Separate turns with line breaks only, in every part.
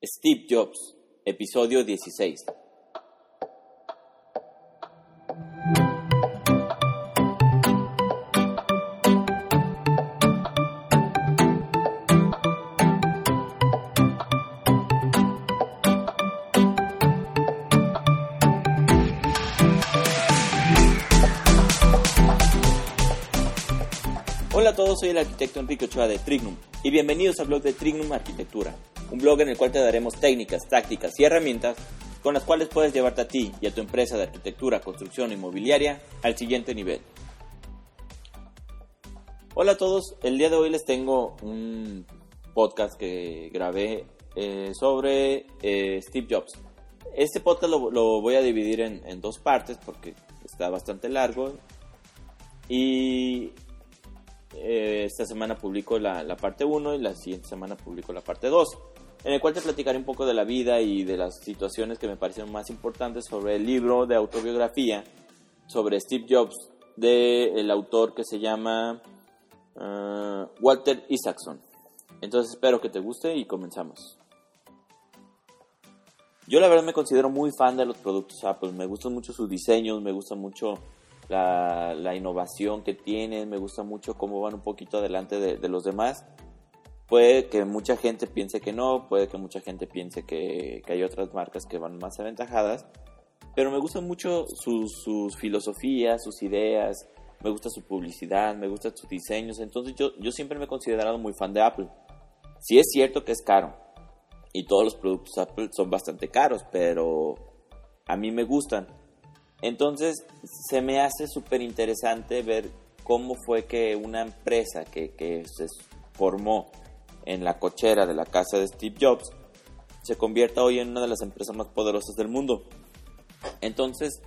Steve Jobs, episodio 16. Hola a todos, soy el arquitecto Enrique Ochoa de Trignum y bienvenidos al blog de Trignum Arquitectura, un blog en el cual te daremos técnicas, tácticas y herramientas con las cuales puedes llevarte a ti y a tu empresa de arquitectura, construcción inmobiliaria al siguiente nivel. Hola a todos, el día de hoy les tengo un podcast que grabé eh, sobre eh, Steve Jobs. Este podcast lo, lo voy a dividir en, en dos partes porque está bastante largo y eh, esta semana publico la, la parte 1 y la siguiente semana publico la parte 2, en el cual te platicaré un poco de la vida y de las situaciones que me parecieron más importantes sobre el libro de autobiografía sobre Steve Jobs del el autor que se llama uh, Walter Isaacson. Entonces espero que te guste y comenzamos. Yo la verdad me considero muy fan de los productos Apple, me gustan mucho sus diseños, me gusta mucho la, la, innovación que tienen, me gusta mucho cómo van un poquito adelante de, de, los demás. Puede que mucha gente piense que no, puede que mucha gente piense que, que hay otras marcas que van más aventajadas, pero me gustan mucho sus, sus, filosofías, sus ideas, me gusta su publicidad, me gustan sus diseños, entonces yo, yo siempre me he considerado muy fan de Apple. Sí es cierto que es caro, y todos los productos Apple son bastante caros, pero a mí me gustan entonces se me hace súper interesante ver cómo fue que una empresa que, que, se formó en la cochera de la casa de Steve Jobs se convierta hoy en una de las empresas más poderosas del mundo. Entonces,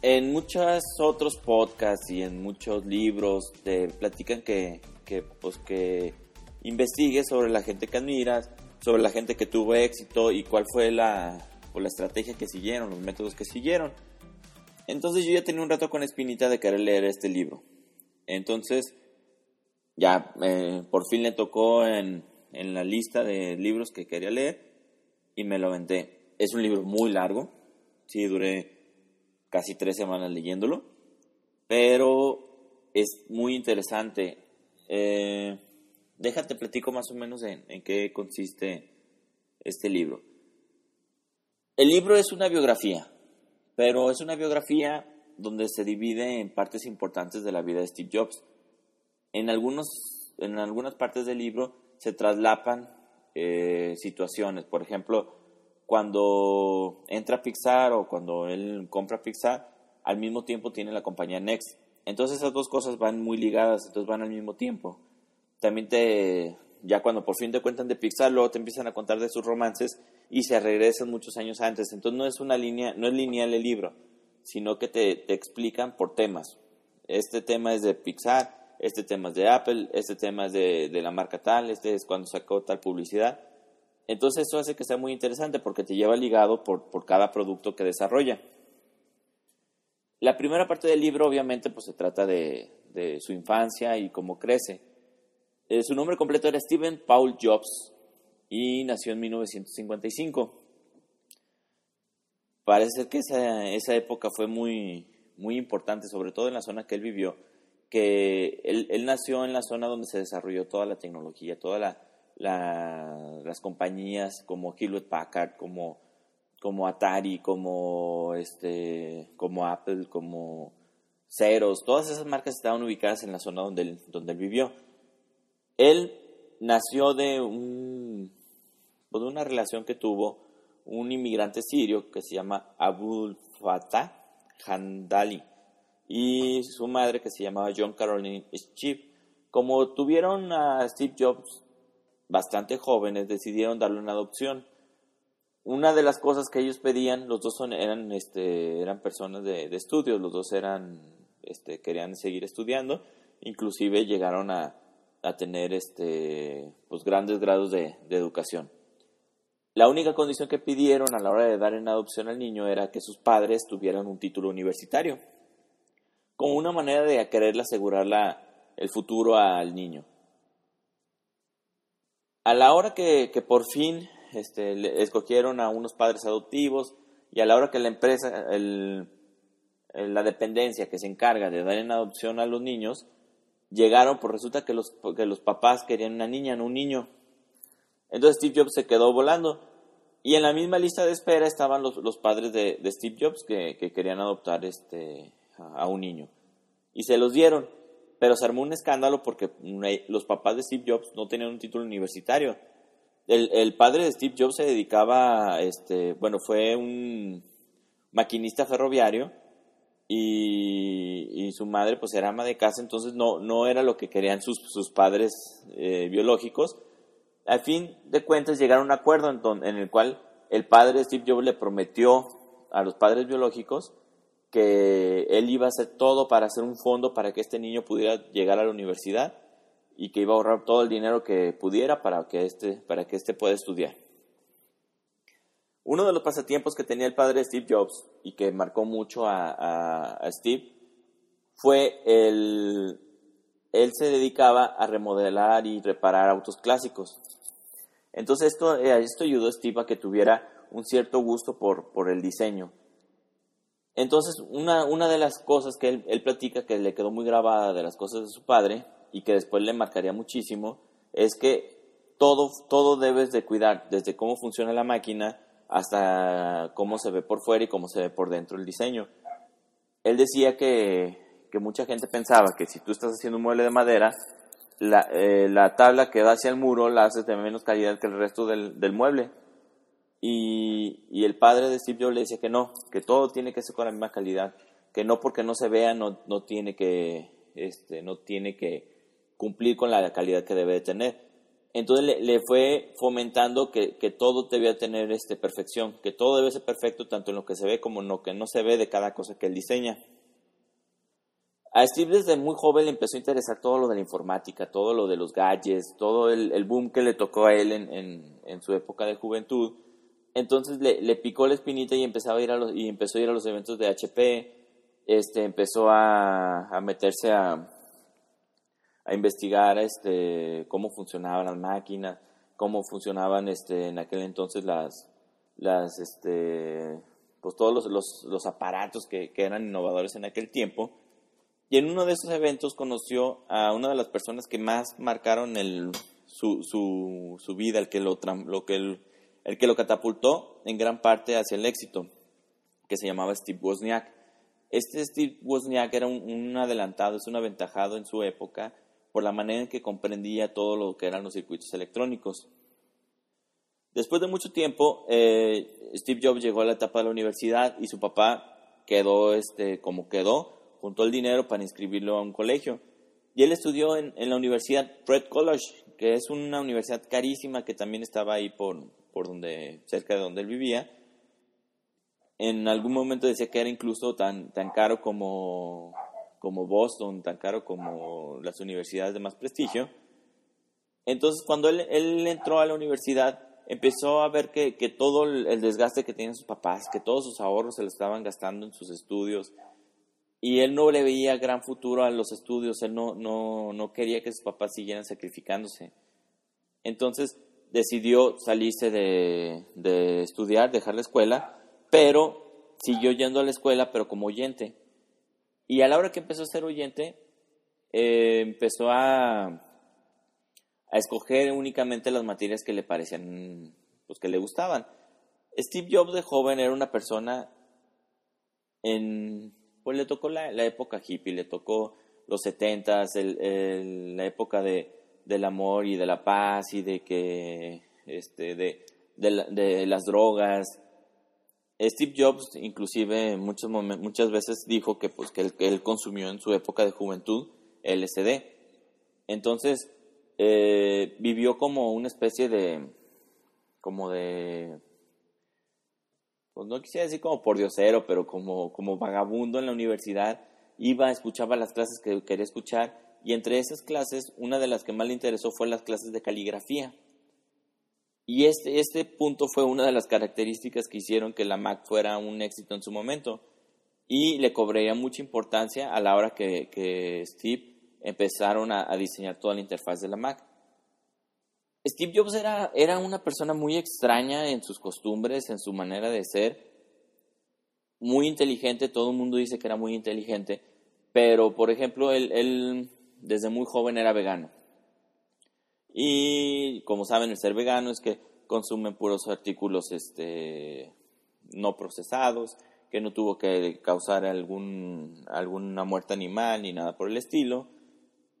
en muchos otros podcasts y en muchos libros te platican que, que, pues, que investigues sobre la gente que admiras, sobre la gente que tuvo éxito y cuál fue la, pues, la estrategia que siguieron, los métodos que siguieron. Entonces yo ya tenía un rato con espinita de querer leer este libro. Entonces ya eh, por fin le tocó en, en, la lista de libros que quería leer y me lo aventé. Es un libro muy largo, sí, duré casi tres semanas leyéndolo, pero es muy interesante. Eh, déjate platico más o menos en, en qué consiste este libro. El libro es una biografía, pero es una biografía donde se divide en partes importantes de la vida de Steve Jobs. En, algunos, en algunas partes del libro se traslapan eh, situaciones, por ejemplo, cuando entra Pixar o cuando él compra Pixar, al mismo tiempo tiene la compañía Next. Entonces esas dos cosas van muy ligadas, entonces van al mismo tiempo. También te, ya cuando por fin te cuentan de Pixar, luego te empiezan a contar de sus romances y se regresan muchos años antes. Entonces no es una línea, no es lineal el libro, sino que te, te explican por temas. Este tema es de Pixar, este tema es de Apple, este tema es de, de la marca tal, este es cuando sacó tal publicidad. Entonces eso hace que sea muy interesante porque te lleva ligado por, por cada producto que desarrolla. La primera parte del libro obviamente pues se trata de, de su infancia y cómo crece. Eh, su nombre completo era Stephen Paul Jobs y nació en 1955. Parece que esa, esa época fue muy, muy importante, sobre todo en la zona que él vivió, que él, nació en la zona donde se desarrolló toda la tecnología, todas la, la, las compañías como Hewlett Packard, como, Atari, como, este, como Apple, como Xerox, todas esas marcas estaban ubicadas en la zona donde él, vivió. Él nació de, un, de una relación que tuvo un inmigrante sirio que se llama Abul Fatah Handali y su madre que se llamaba John Caroline Schiff. Como tuvieron a Steve Jobs bastante jóvenes, decidieron darle una adopción. Una de las cosas que ellos pedían, los dos eran, este, eran personas de, de estudios, los dos eran, este, querían seguir estudiando, inclusive llegaron a, a tener este, pues, grandes grados de, educación. La única condición que pidieron a la hora de dar en adopción al niño era que sus padres tuvieran un título universitario, como una manera de quererle asegurar la, el futuro al niño. A la hora que, que por fin este, escogieron a unos padres adoptivos y a la hora que la empresa, la dependencia que se encarga de dar en adopción a los niños, llegaron, pues resulta que los, que los papás querían una niña, no un niño. Entonces Steve Jobs se quedó volando. Y en la misma lista de espera estaban los, los padres de, Steve Jobs que, querían adoptar este, a, un niño. Y se los dieron. Pero se armó un escándalo porque los papás de Steve Jobs no tenían un título universitario. El, el padre de Steve Jobs se dedicaba, este, bueno, fue un maquinista ferroviario y, su madre pues era ama de casa, entonces no, no era lo que querían sus, sus padres eh, biológicos. Al fin de cuentas llegaron a un acuerdo en, en, el cual el padre de Steve Jobs le prometió a los padres biológicos que él iba a hacer todo para hacer un fondo para que este niño pudiera llegar a la universidad y que iba a ahorrar todo el dinero que pudiera para que este, para que este pueda estudiar. Uno de los pasatiempos que tenía el padre de Steve Jobs y que marcó mucho a, Steve fue el... Él se dedicaba a remodelar y reparar autos clásicos. Entonces esto, eh, esto ayudó a Steve a que tuviera un cierto gusto por, por el diseño. Entonces, una, una de las cosas que él, él, platica que le quedó muy grabada de las cosas de su padre y que después le marcaría muchísimo es que todo, todo debes de cuidar, desde cómo funciona la máquina hasta cómo se ve por fuera y cómo se ve por dentro el diseño. Él decía que, mucha gente pensaba que si tú estás haciendo un mueble de madera, la, eh, la tabla que da hacia el muro la haces de menos calidad que el resto del, mueble. Y, el padre de Steve Jobs le decía que no, que todo tiene que ser con la misma calidad, que no porque no se vea no, no, tiene, que, este, no tiene que cumplir con la calidad que debe de tener. Entonces le, fue fomentando que, todo debía tener este, perfección, que todo debe ser perfecto tanto en lo que se ve como en lo que no se ve de cada cosa que él diseña. A Steve desde muy joven le empezó a interesar todo lo de la informática, todo lo de los gadgets, todo el, boom que le tocó a él en, su época de juventud. Entonces le, picó la espinita y, empezaba a ir a los, y empezó a ir a los eventos de HP, este, empezó a meterse a, a investigar este, cómo funcionaban las máquinas, cómo funcionaban este, en aquel entonces las, las este, pues todos los, los, aparatos que, que, eran innovadores en aquel tiempo. Y en uno de esos eventos conoció a una de las personas que más marcaron el, su, su, su vida, el que lo, lo que el, el, que lo catapultó en gran parte hacia el éxito, que se llamaba Steve Wozniak. Este Steve Wozniak era un, adelantado, es un aventajado en su época, por la manera en que comprendía todo lo que eran los circuitos electrónicos. Después de mucho tiempo, eh, Steve Jobs llegó a la etapa de la universidad y su papá quedó este, como quedó, juntó el dinero para inscribirlo a un colegio. Y él estudió en, la Universidad Fred College, que es una universidad carísima que también estaba ahí por, por donde, cerca de donde él vivía. En algún momento decía que era incluso tan, tan caro como como Boston, tan caro como las universidades de más prestigio. Entonces, cuando él, entró a la universidad, empezó a ver que, todo el desgaste que tenían sus papás, que todos sus ahorros se lo estaban gastando en sus estudios, y él no le veía gran futuro a los estudios, él no, no, no quería que sus papás siguieran sacrificándose. Entonces decidió salirse de, de estudiar, dejar la escuela, pero siguió yendo a la escuela, pero como oyente. Y a la hora que empezó a ser oyente, eh, empezó a, a escoger únicamente las materias que le parecían, pues que le gustaban. Steve Jobs de joven era una persona en, pues le tocó la, época hippie, le tocó los setentas, el, la época de, del amor y de la paz y de que, este, de, de las drogas, Steve Jobs inclusive muchos muchas veces dijo que pues que él, consumió en su época de juventud LSD. Entonces eh, vivió como una especie de como de pues no quisiera decir como por diosero, pero como, como vagabundo en la universidad, iba, escuchaba las clases que quería escuchar y entre esas clases, una de las que más le interesó fue las clases de caligrafía. Y este, este punto fue una de las características que hicieron que la Mac fuera un éxito en su momento. Y le cobraría mucha importancia a la hora que, Steve empezaron a, diseñar toda la interfaz de la Mac. Steve Jobs era, era una persona muy extraña en sus costumbres, en su manera de ser, muy inteligente, todo el mundo dice que era muy inteligente, pero por ejemplo, él, él desde muy joven era vegano. Y como saben, el ser vegano es que consumen puros artículos este, no procesados, que no tuvo que causar algún, alguna muerte animal ni nada por el estilo.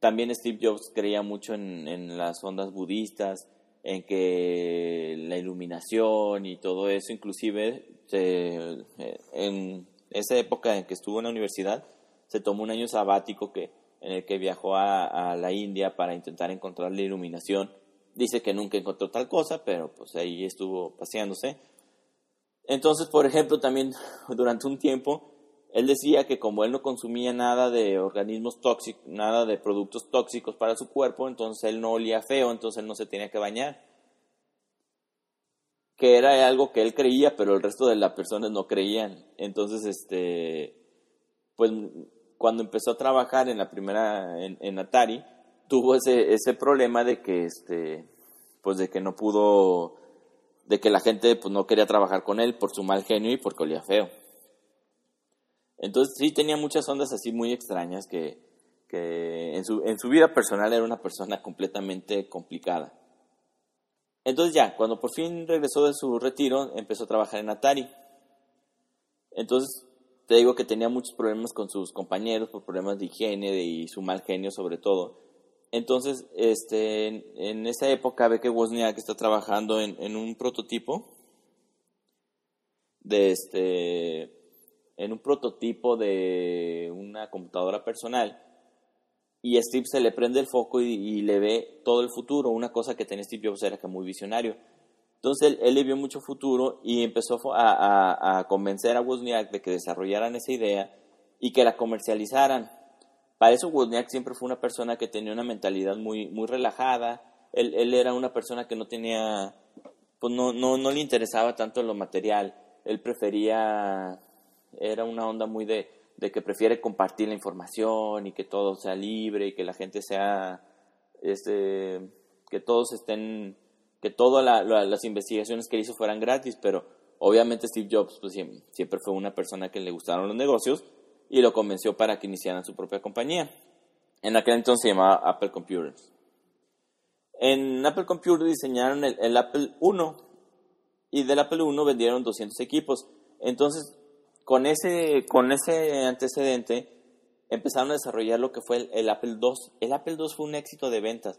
También Steve Jobs creía mucho en, las ondas budistas, en que la iluminación y todo eso, inclusive eh, en esa época en que estuvo en la universidad, se tomó un año sabático que, en el que viajó a, la India para intentar encontrar la iluminación. Dice que nunca encontró tal cosa, pero pues ahí estuvo paseándose. Entonces, por ejemplo, también durante un tiempo él decía que como él no consumía nada de organismos tóxicos, nada de productos tóxicos para su cuerpo, entonces él no olía feo, entonces él no se tenía que bañar. Que era algo que él creía, pero el resto de las personas no creían. Entonces, este, pues cuando empezó a trabajar en la primera, en, Atari, tuvo ese, ese problema de que, este, pues de que no pudo, de que la gente pues no quería trabajar con él por su mal genio y porque olía feo. Entonces sí tenía muchas ondas así muy extrañas que, en, su, en su vida personal era una persona completamente complicada. Entonces ya, cuando por fin regresó de su retiro, empezó a trabajar en Atari. Entonces, te digo que tenía muchos problemas con sus compañeros por problemas de higiene y su mal genio sobre todo. Entonces, este, en, esa época ve que Wozniak está trabajando en, un prototipo de este en un prototipo de una computadora personal y Steve se le prende el foco y, le ve todo el futuro, una cosa que tenía Steve Jobs era que muy visionario. Entonces él, le vio mucho futuro y empezó a, convencer a Wozniak de que desarrollaran esa idea y que la comercializaran. Para eso Wozniak siempre fue una persona que tenía una mentalidad muy, muy relajada. Él, él era una persona que no tenía, pues no, no, no le interesaba tanto lo material. Él prefería era una onda muy de, que prefiere compartir la información y que todo sea libre y que la gente sea, este, que todos estén, que todas las investigaciones que hizo fueran gratis, pero obviamente Steve Jobs pues, siempre fue una persona que le gustaron los negocios y lo convenció para que iniciaran su propia compañía. En aquel entonces se llamaba Apple Computers. En Apple Computers diseñaron el, el Apple I y del Apple I vendieron 200 equipos. Entonces con ese, con ese antecedente empezaron a desarrollar lo que fue el, Apple II. El Apple II fue un éxito de ventas.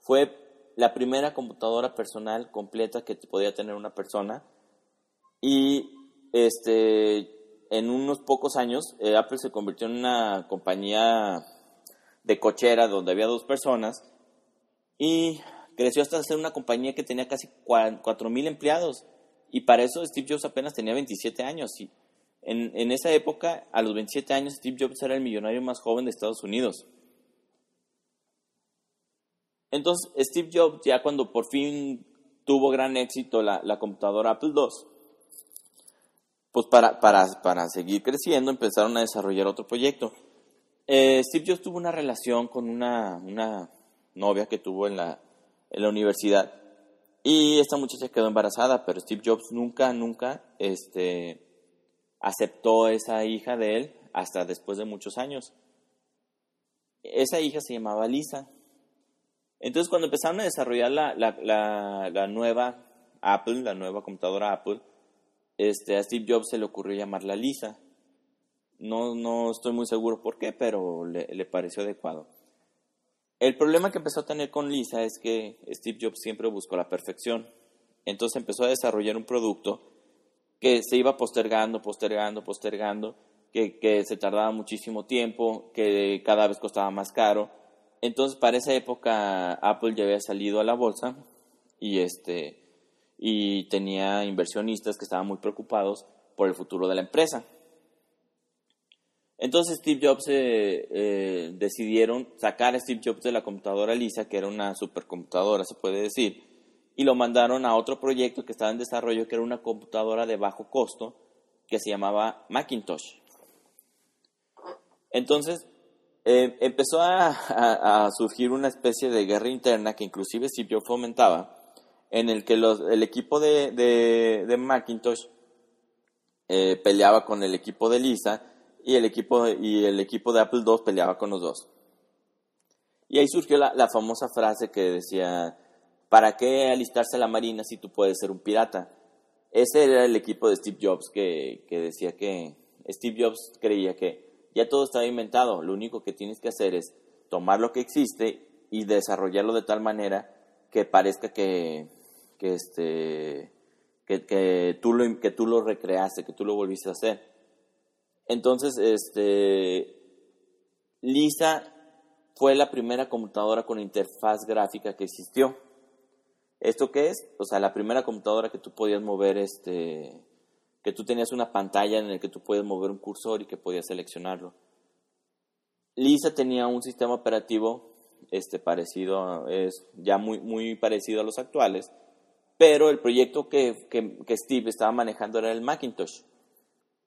Fue la primera computadora personal completa que podía tener una persona. Y este, en unos pocos años, eh, Apple se convirtió en una compañía de cochera donde había dos personas y creció hasta ser una compañía que tenía casi 4.000 empleados. Y para eso Steve Jobs apenas tenía 27 años. Y en, en esa época, a los 27 años, Steve Jobs era el millonario más joven de Estados Unidos. Entonces, Steve Jobs, ya cuando por fin tuvo gran éxito la, la computadora Apple II, pues para, para, para, seguir creciendo empezaron a desarrollar otro proyecto. Eh, Steve Jobs tuvo una relación con una, una novia que tuvo en la, en la universidad y esta muchacha quedó embarazada, pero Steve Jobs nunca, nunca, este, aceptó esa hija de él hasta después de muchos años. Esa hija se llamaba Lisa. Entonces cuando empezaron a desarrollar la, la, la, nueva Apple, la nueva computadora Apple, este, a Steve Jobs se le ocurrió llamarla Lisa. No, no estoy muy seguro por qué, pero le, le pareció adecuado. El problema que empezó a tener con Lisa es que Steve Jobs siempre buscó la perfección. Entonces empezó a desarrollar un producto que se iba postergando, postergando, postergando, que, que, se tardaba muchísimo tiempo, que cada vez costaba más caro. Entonces, para esa época, Apple ya había salido a la bolsa y, este, y tenía inversionistas que estaban muy preocupados por el futuro de la empresa. Entonces Steve Jobs eh, eh, decidieron sacar a Steve Jobs de la computadora Lisa, que era una supercomputadora, se puede decir, y lo mandaron a otro proyecto que estaba en desarrollo, que era una computadora de bajo costo, que se llamaba Macintosh. Entonces, eh, empezó a, surgir una especie de guerra interna que inclusive Jobs fomentaba, en el que el equipo de, Macintosh eh, peleaba con el equipo de Lisa y el equipo, y el equipo de Apple II peleaba con los dos. Y ahí surgió la, famosa frase que decía, ¿para qué alistarse a la marina si tú puedes ser un pirata? Ese era el equipo de Steve Jobs que, que decía que Steve Jobs creía que ya todo estaba inventado, lo único que tienes que hacer es tomar lo que existe y desarrollarlo de tal manera que parezca que, que, este, que, tú, lo, que tú lo recreaste, que tú lo volviste a hacer. Entonces, este, Lisa fue la primera computadora con interfaz gráfica que existió. ¿Esto qué es? O sea, la primera computadora que tú podías mover este, que tú tenías una pantalla en la que tú puedes mover un cursor y que podías seleccionarlo. Lisa tenía un sistema operativo este, parecido, es ya muy, muy parecido a los actuales, pero el proyecto que, que, Steve estaba manejando era el Macintosh.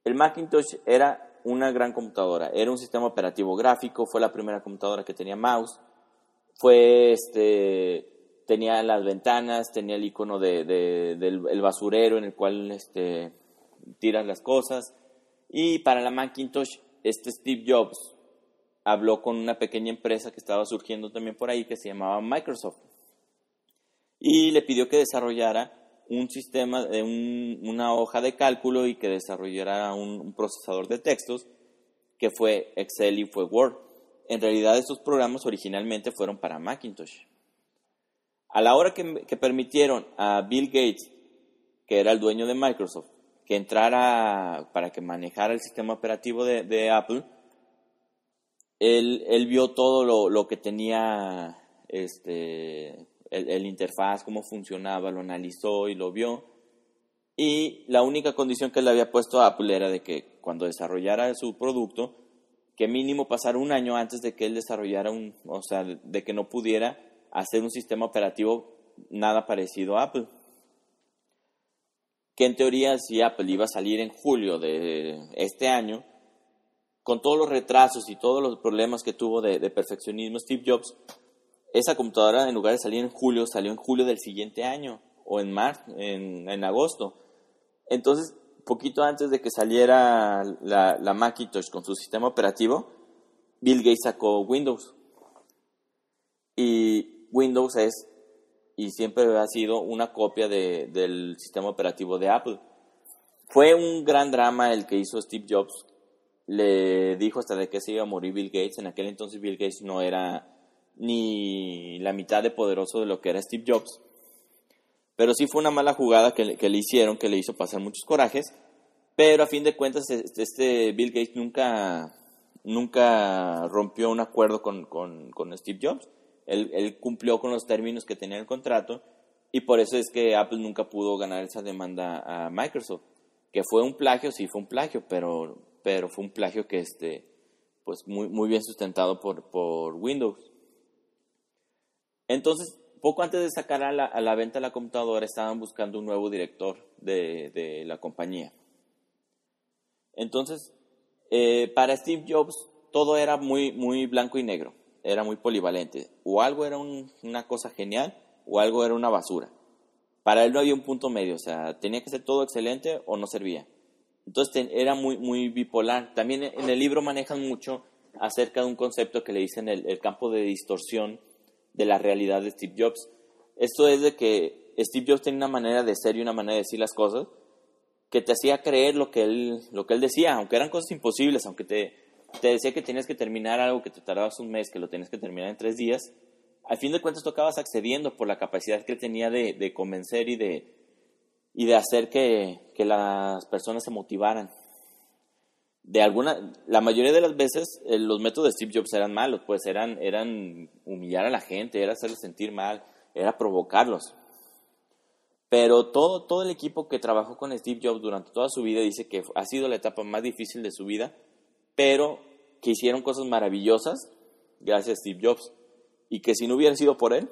El Macintosh era una gran computadora, era un sistema operativo gráfico, fue la primera computadora que tenía mouse, fue este, tenía las ventanas, tenía el icono de, del basurero en el cual este, tiras las cosas. Y para la Macintosh, este Steve Jobs habló con una pequeña empresa que estaba surgiendo también por ahí que se llamaba Microsoft. Y le pidió que desarrollara un sistema, de una hoja de cálculo y que desarrollara un, procesador de textos que fue Excel y fue Word. En realidad estos programas originalmente fueron para Macintosh. A la hora que, que permitieron a Bill Gates, que era el dueño de Microsoft, que entrara para que manejara el sistema operativo de, Apple, él, vio todo lo, que tenía este, el, interfaz, cómo funcionaba, lo analizó y lo vio. Y la única condición que le había puesto Apple era de que cuando desarrollara su producto, que mínimo pasara un año antes de que él desarrollara un, o sea, de que no pudiera hacer un sistema operativo nada parecido a Apple que en teoría si Apple iba a salir en julio de este año, con todos los retrasos y todos los problemas que tuvo de, perfeccionismo Steve Jobs, esa computadora en lugar de salir en julio, salió en julio del siguiente año o en marzo, en, agosto. Entonces, poquito antes de que saliera la, la Macintosh con su sistema operativo, Bill Gates sacó Windows. Y Windows es y siempre ha sido una copia de, del sistema operativo de Apple. Fue un gran drama el que hizo Steve Jobs. Le dijo hasta de que se iba a morir Bill Gates. En aquel entonces Bill Gates no era ni la mitad de poderoso de lo que era Steve Jobs. Pero sí fue una mala jugada que, que le hicieron, que le hizo pasar muchos corajes. Pero a fin de cuentas, este Bill Gates nunca, nunca rompió un acuerdo con, con, con Steve Jobs él, cumplió con los términos que tenía el contrato y por eso es que Apple nunca pudo ganar esa demanda a Microsoft. Que fue un plagio, sí fue un plagio, pero, pero fue un plagio que este, pues muy, muy bien sustentado por, por Windows. Entonces, poco antes de sacar a la, venta la computadora, estaban buscando un nuevo director de, de la compañía. Entonces, eh, para Steve Jobs, todo era muy, muy blanco y negro era muy polivalente. O algo era una cosa genial o algo era una basura. Para él no había un punto medio, o sea, tenía que ser todo excelente o no servía. Entonces era muy, muy bipolar. También en el libro manejan mucho acerca de un concepto que le dicen el, el campo de distorsión de la realidad de Steve Jobs. Esto es de que Steve Jobs tenía una manera de ser y una manera de decir las cosas que te hacía creer lo que él, lo que él decía, aunque eran cosas imposibles, aunque te, te decía que tenías que terminar algo que te tardabas un mes, que lo tenías que terminar en tres días, al fin de cuentas tú acabas accediendo por la capacidad que tenía de, convencer y de, hacer que, las personas se motivaran. De alguna, la mayoría de las veces eh, los métodos de Steve Jobs eran malos, pues eran, humillar a la gente, era hacerlos sentir mal, era provocarlos. Pero todo el equipo que trabajó con Steve Jobs durante toda su vida dice que ha sido la etapa más difícil de su vida pero que hicieron cosas maravillosas gracias a Steve Jobs y que si no hubiera sido por él,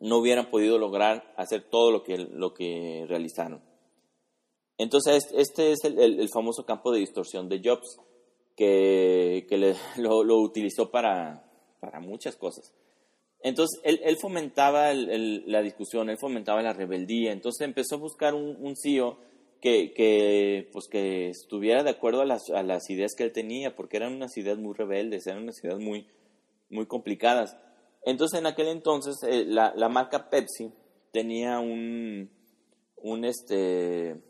no hubieran podido lograr hacer todo lo que, lo que realizaron. Entonces, este es el, famoso campo de distorsión de Jobs. que, lo, utilizó para, para muchas cosas. Entonces, él, fomentaba la discusión, él fomentaba la rebeldía, entonces empezó a buscar un, un CEO que, pues, que estuviera de acuerdo a las, a las, ideas que él tenía, porque eran unas ideas muy rebeldes, eran unas ideas muy, muy complicadas. Entonces, en aquel entonces, eh, la, la, marca Pepsi tenía un, un, este,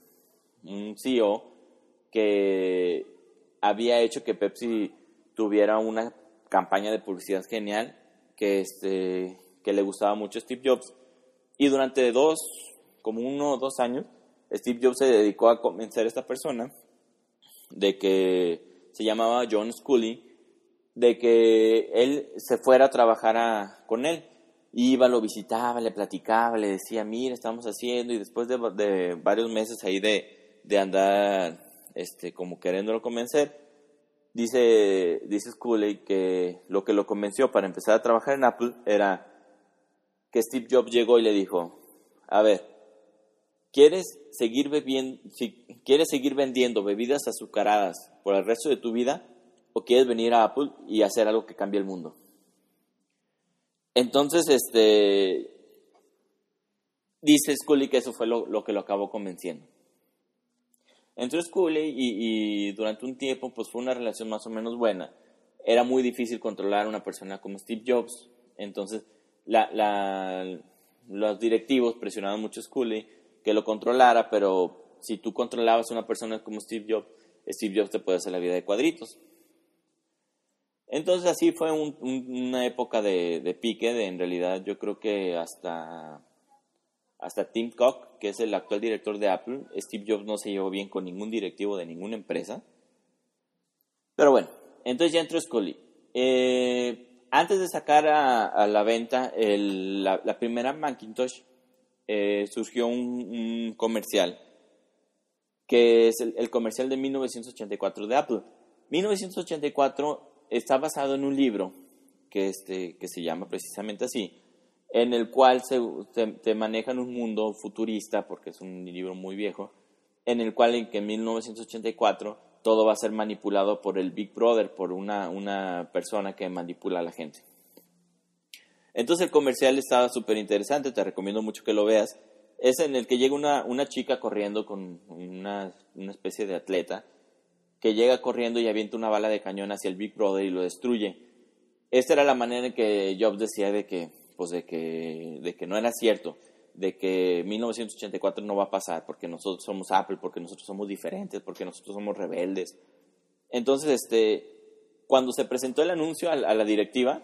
un CEO que había hecho que Pepsi tuviera una campaña de publicidad genial que, este, que le gustaba mucho a Steve Jobs. Y durante dos, como uno o dos años, Steve Jobs se dedicó a convencer a esta persona de que se llamaba John Scully, de que él se fuera a trabajar con él. Iba, lo visitaba, le platicaba, le decía, mira, estamos haciendo, y después de, varios meses ahí de, de andar este, como queriéndolo convencer, Dice, dice Scully que lo que lo convenció para empezar a trabajar en Apple era que Steve Jobs llegó y le dijo, a ver, ¿quieres seguir, bebiendo, si, ¿quieres seguir vendiendo bebidas azucaradas por el resto de tu vida o quieres venir a Apple y hacer algo que cambie el mundo? Entonces, este, dice Scully que eso fue lo que lo acabó convenciendo. Entró Scully y, durante un tiempo pues fue una relación más o menos buena. Era muy difícil controlar a una persona como Steve Jobs. Entonces los directivos presionaban mucho a Scully que lo controlara, pero si tú controlabas a una persona como Steve Jobs, Steve Jobs te puede hacer la vida de cuadritos. Entonces así fue una época de, pique, de en realidad yo creo que hasta hasta Tim Cook, que es el actual director de Apple, Steve Jobs no se llevó bien con ningún directivo de ninguna empresa. Pero bueno, entonces ya entró Scully. Eh, antes de sacar a, la venta la, primera Macintosh, eh, surgió un, comercial, que es el, comercial de 1984 de Apple. 1984 está basado en un libro que, este, que se llama precisamente así, en el cual se, te maneja en un mundo futurista, porque es un libro muy viejo, en el cual en que en 1984 todo va a ser manipulado por el Big Brother, por una, una persona que manipula a la gente. Entonces el comercial estaba súper interesante, te recomiendo mucho que lo veas. Es en el que llega una, una chica corriendo con una, una especie de atleta, que llega corriendo y avienta una bala de cañón hacia el Big Brother y lo destruye. Esta era la manera en que Jobs decía de que pues de que, de que no era cierto, de que 1984 no va a pasar porque nosotros somos Apple, porque nosotros somos diferentes, porque nosotros somos rebeldes. Entonces, este, cuando se presentó el anuncio a, la directiva,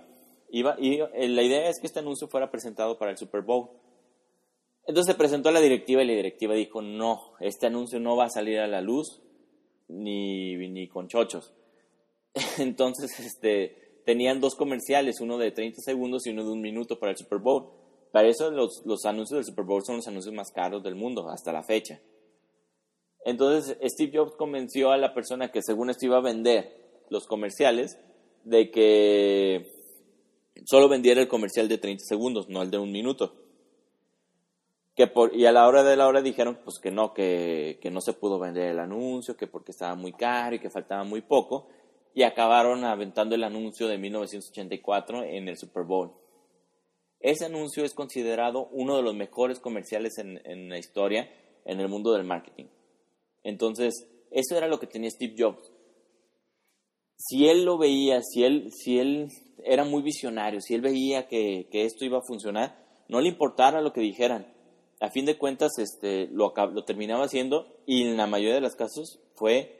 eh, la idea es que este anuncio fuera presentado para el Super Bowl. Entonces se presentó a la directiva y la directiva dijo, no, este anuncio no va a salir a la luz ni, ni con chochos. Entonces, este, tenían dos comerciales, uno de 30 segundos y uno de un minuto para el Super Bowl. Para eso los, los anuncios del Super Bowl son los anuncios más caros del mundo hasta la fecha. Entonces Steve Jobs convenció a la persona que según esto iba a vender los comerciales de que solo vendiera el comercial de 30 segundos, no el de un minuto. Que por, y a la hora de la hora dijeron pues que no, que, que no se pudo vender el anuncio, que porque estaba muy caro y que faltaba muy poco y acabaron aventando el anuncio de 1984 en el Super Bowl. Ese anuncio es considerado uno de los mejores comerciales en, la historia en el mundo del marketing. Entonces, eso era lo que tenía Steve Jobs. Si él lo veía, si él, si él era muy visionario, si él veía que, esto iba a funcionar, no le importara lo que dijeran. A fin de cuentas, este, lo, terminaba haciendo y en la mayoría de los casos fue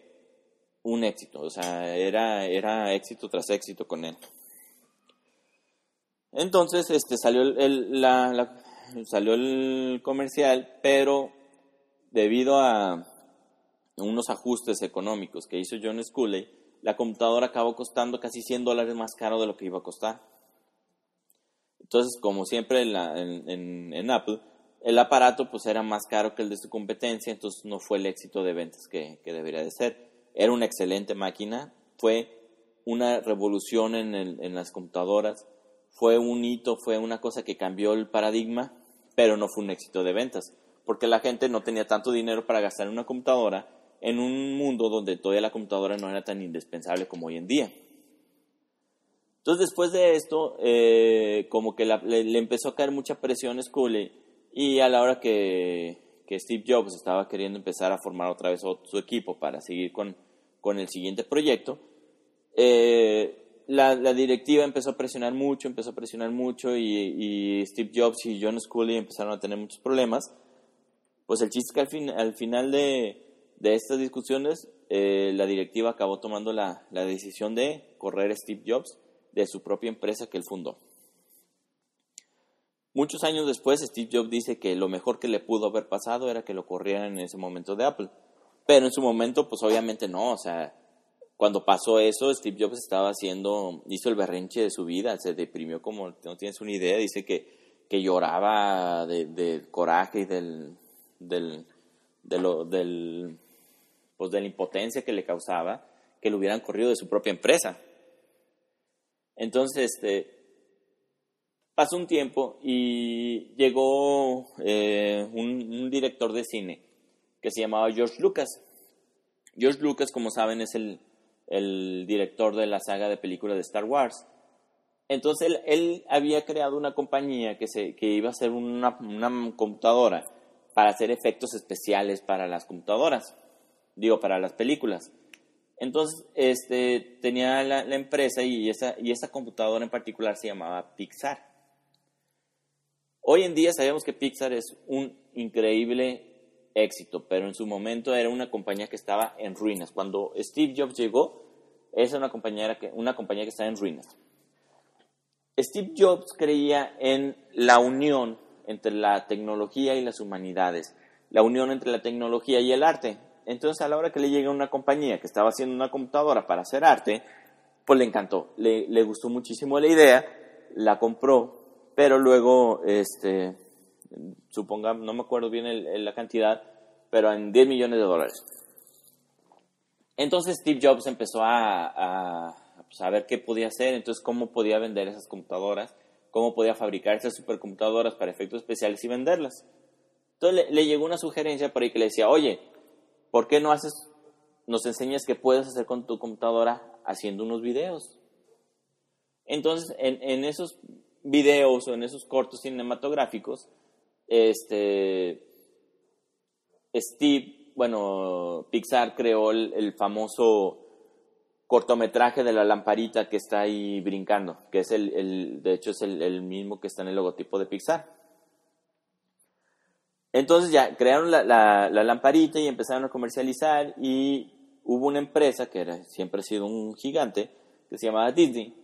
un éxito, o sea, era, era éxito tras éxito con él. Entonces, este, salió el, la, salió el comercial, pero debido a unos ajustes económicos que hizo John Sculley, la computadora acabó costando casi 100 dólares más caro de lo que iba a costar. Entonces, como siempre en, en, Apple, el aparato pues era más caro que el de su competencia, entonces no fue el éxito de ventas que, que debería de ser. Era una excelente máquina, fue una revolución en, las computadoras, fue un hito, fue una cosa que cambió el paradigma, pero no fue un éxito de ventas, porque la gente no tenía tanto dinero para gastar en una computadora en un mundo donde todavía la computadora no era tan indispensable como hoy en día. Entonces después de esto, eh, como que le, empezó a caer mucha presión a Scully y a la hora que, Steve Jobs estaba queriendo empezar a formar otra vez su equipo para seguir con, con el siguiente proyecto, eh, la, directiva empezó a presionar mucho, empezó a presionar mucho y, Steve Jobs y John Scully empezaron a tener muchos problemas. Pues el chiste es que al final de, estas discusiones, eh, la directiva acabó tomando la, la, decisión de correr a Steve Jobs de su propia empresa que él fundó. Muchos años después, Steve Jobs dice que lo mejor que le pudo haber pasado era que lo corrieran en ese momento de Apple. Pero en su momento, pues obviamente no, o sea, cuando pasó eso, Steve Jobs estaba haciendo, hizo el berrinche de su vida, se deprimió como no tienes una idea, dice que, que lloraba de, coraje y del, del, de lo, del, pues de la impotencia que le causaba que lo hubieran corrido de su propia empresa. Entonces, este, pasó un tiempo y llegó eh, un, director de cine que se llamaba George Lucas. George Lucas, como saben, es el, director de la saga de películas de Star Wars. Entonces él, había creado una compañía que, se, que iba a ser una, computadora para hacer efectos especiales para las computadoras, digo, para las películas. Entonces este, tenía la, empresa y esa, y esa computadora en particular se llamaba Pixar. Hoy en día sabemos que Pixar es un increíble éxito, pero en su momento era una compañía que estaba en ruinas. Cuando Steve Jobs llegó, esa una compañía que, una compañía que estaba en ruinas. Steve Jobs creía en la unión entre la tecnología y las humanidades, la unión entre la tecnología y el arte. Entonces, a la hora que le llega una compañía que estaba haciendo una computadora para hacer arte, pues le encantó, le, le gustó muchísimo la idea, la compró, pero luego, este, suponga, no me acuerdo bien la cantidad, pero en 10 millones de dólares. Entonces Steve Jobs empezó a, pues, a, ver qué podía hacer, entonces cómo podía vender esas computadoras, cómo podía fabricar esas supercomputadoras para efectos especiales y venderlas. Entonces le, llegó una sugerencia por ahí que le decía, oye, ¿por qué no haces, nos enseñas qué puedes hacer con tu computadora haciendo unos videos? Entonces, en, esos videos o en esos cortos cinematográficos, este, Steve, bueno, Pixar creó el, famoso cortometraje de la lamparita que está ahí brincando, que es el, de hecho es el, mismo que está en el logotipo de Pixar. Entonces ya crearon la, la, lamparita y empezaron a comercializar y hubo una empresa que era, siempre ha sido un gigante, que se llamaba Disney,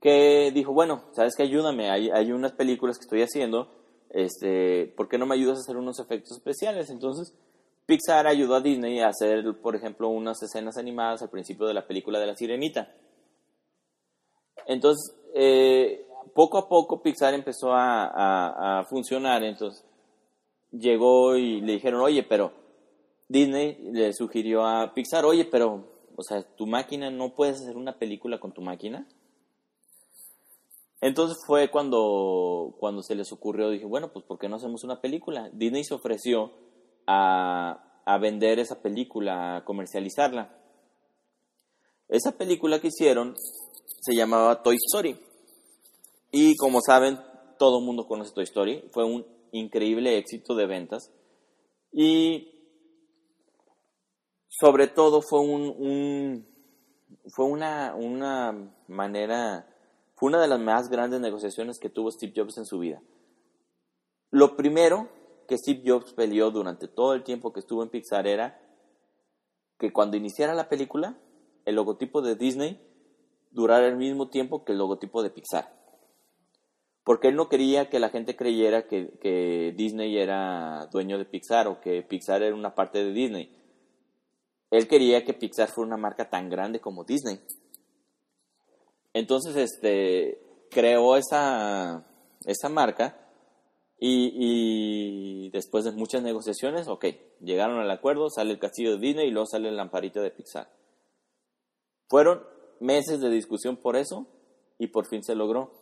que dijo, bueno, sabes que ayúdame, hay, hay unas películas que estoy haciendo este, ¿por qué no me ayudas a hacer unos efectos especiales? Entonces, Pixar ayudó a Disney a hacer, por ejemplo, unas escenas animadas al principio de la película de la Sirenita. Entonces, eh, poco a poco Pixar empezó a, funcionar, entonces llegó y le dijeron, oye, pero Disney le sugirió a Pixar, oye, pero, o sea, tu máquina, ¿no puedes hacer una película con tu máquina? Entonces fue cuando, cuando se les ocurrió, dije, bueno, pues ¿por qué no hacemos una película? Disney se ofreció a, vender esa película, a comercializarla. Esa película que hicieron se llamaba Toy Story. Y como saben, todo el mundo conoce Toy Story. Fue un increíble éxito de ventas. Y sobre todo fue un, fue una, una manera fue una de las más grandes negociaciones que tuvo Steve Jobs en su vida. Lo primero que Steve Jobs peleó durante todo el tiempo que estuvo en Pixar era que cuando iniciara la película, el logotipo de Disney durara el mismo tiempo que el logotipo de Pixar. Porque él no quería que la gente creyera que, Disney era dueño de Pixar o que Pixar era una parte de Disney. Él quería que Pixar fuera una marca tan grande como Disney. Entonces, este, creó esa, esa marca y, después de muchas negociaciones, ok, llegaron al acuerdo, sale el castillo de Disney y luego sale el lamparito de Pixar. Fueron meses de discusión por eso y por fin se logró.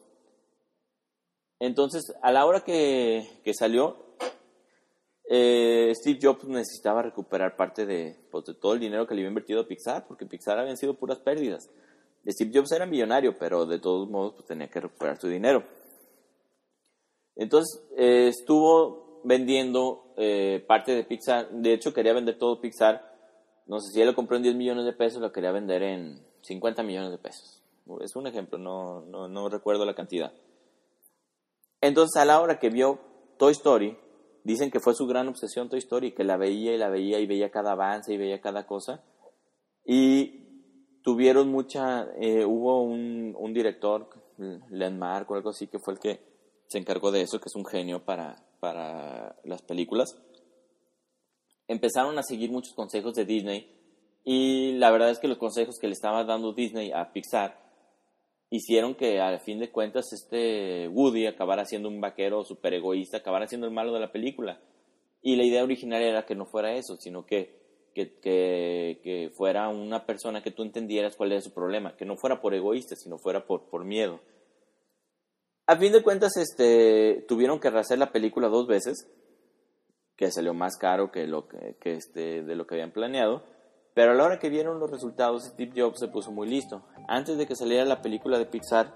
Entonces, a la hora que, salió, eh, Steve Jobs necesitaba recuperar parte de, pues, de todo el dinero que le había invertido a Pixar, porque Pixar habían sido puras pérdidas. Steve Jobs era millonario, pero de todos modos pues, tenía que recuperar su dinero. Entonces eh, estuvo vendiendo eh, parte de Pixar, de hecho quería vender todo Pixar, no sé si él lo compró en 10 millones de pesos, lo quería vender en 50 millones de pesos. Es un ejemplo, no, no, no recuerdo la cantidad. Entonces a la hora que vio Toy Story, dicen que fue su gran obsesión Toy Story, que la veía y la veía y veía cada avance y veía cada cosa. Y tuvieron mucha, eh, hubo un, director, Landmark o algo así, que fue el que se encargó de eso, que es un genio para, para las películas. Empezaron a seguir muchos consejos de Disney y la verdad es que los consejos que le estaba dando Disney a Pixar hicieron que al fin de cuentas este Woody acabara siendo un vaquero super egoísta, acabara siendo el malo de la película. Y la idea original era que no fuera eso, sino que, que, fuera una persona que tú entendieras cuál era su problema, que no fuera por egoísta, sino fuera por, por miedo. A fin de cuentas, este, tuvieron que rehacer la película dos veces, que salió más caro que, lo que, que este, de lo que habían planeado. Pero a la hora que vieron los resultados, Steve Jobs se puso muy listo. Antes de que saliera la película de Pixar,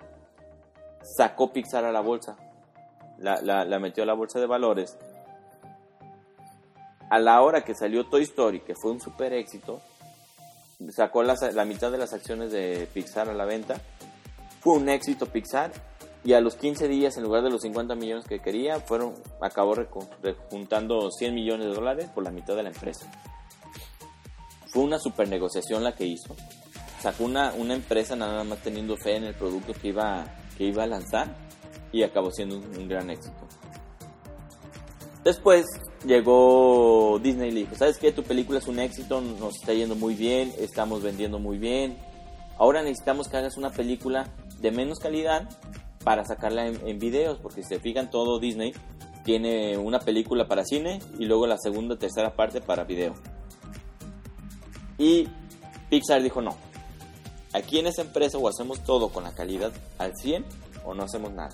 sacó Pixar a la bolsa. La, metió a la bolsa de valores. A la hora que salió Toy Story, que fue un super éxito, sacó la, la mitad de las acciones de Pixar a la venta. Fue un éxito Pixar y a los 15 días, en lugar de los 50 millones que quería, fueron, acabó juntando 100 millones de dólares por la mitad de la empresa. Fue una super negociación la que hizo. Sacó una, una empresa nada más teniendo fe en el producto que iba, que iba a lanzar y acabó siendo un, gran éxito. Después llegó Disney y le dijo, ¿sabes qué? Tu película es un éxito, nos está yendo muy bien, estamos vendiendo muy bien. Ahora necesitamos que hagas una película de menos calidad para sacarla en, en videos, porque si se fijan todo Disney tiene una película para cine y luego la segunda, tercera parte para video. Y Pixar dijo no. Aquí en esa empresa o hacemos todo con la calidad al 100 o no hacemos nada.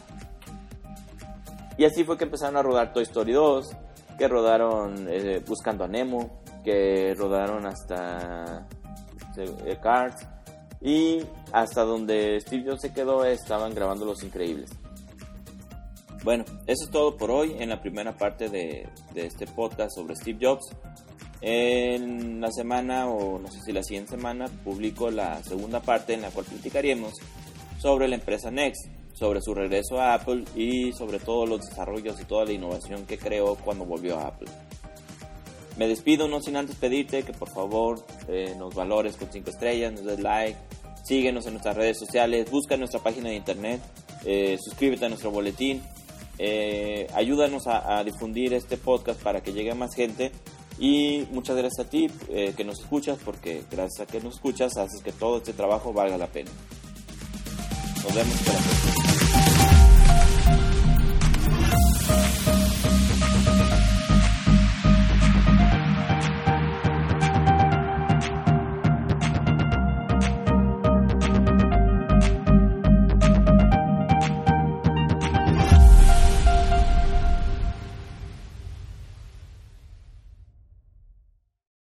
Y así fue que empezaron a rodar Toy Story 2, que rodaron eh, Buscando a Nemo, que rodaron hasta eh, Cars y hasta donde Steve Jobs se quedó estaban grabando Los Increíbles. Bueno, eso es todo por hoy en la primera parte de, de este podcast sobre Steve Jobs. En la semana, o no sé si la siguiente semana, publico la segunda parte en la cual platicaríamos sobre la empresa Next, sobre su regreso a Apple y sobre todos los desarrollos y toda la innovación que creó cuando volvió a Apple. Me despido no sin antes pedirte que por favor eh, nos valores con 5 estrellas, nos des like, síguenos en nuestras redes sociales, busca nuestra página de internet, eh, suscríbete a nuestro boletín, eh, ayúdanos a, a difundir este podcast para que llegue a más gente y muchas gracias a ti eh, que nos escuchas, porque gracias a que nos escuchas haces que todo este trabajo valga la pena. Nos vemos la próxima.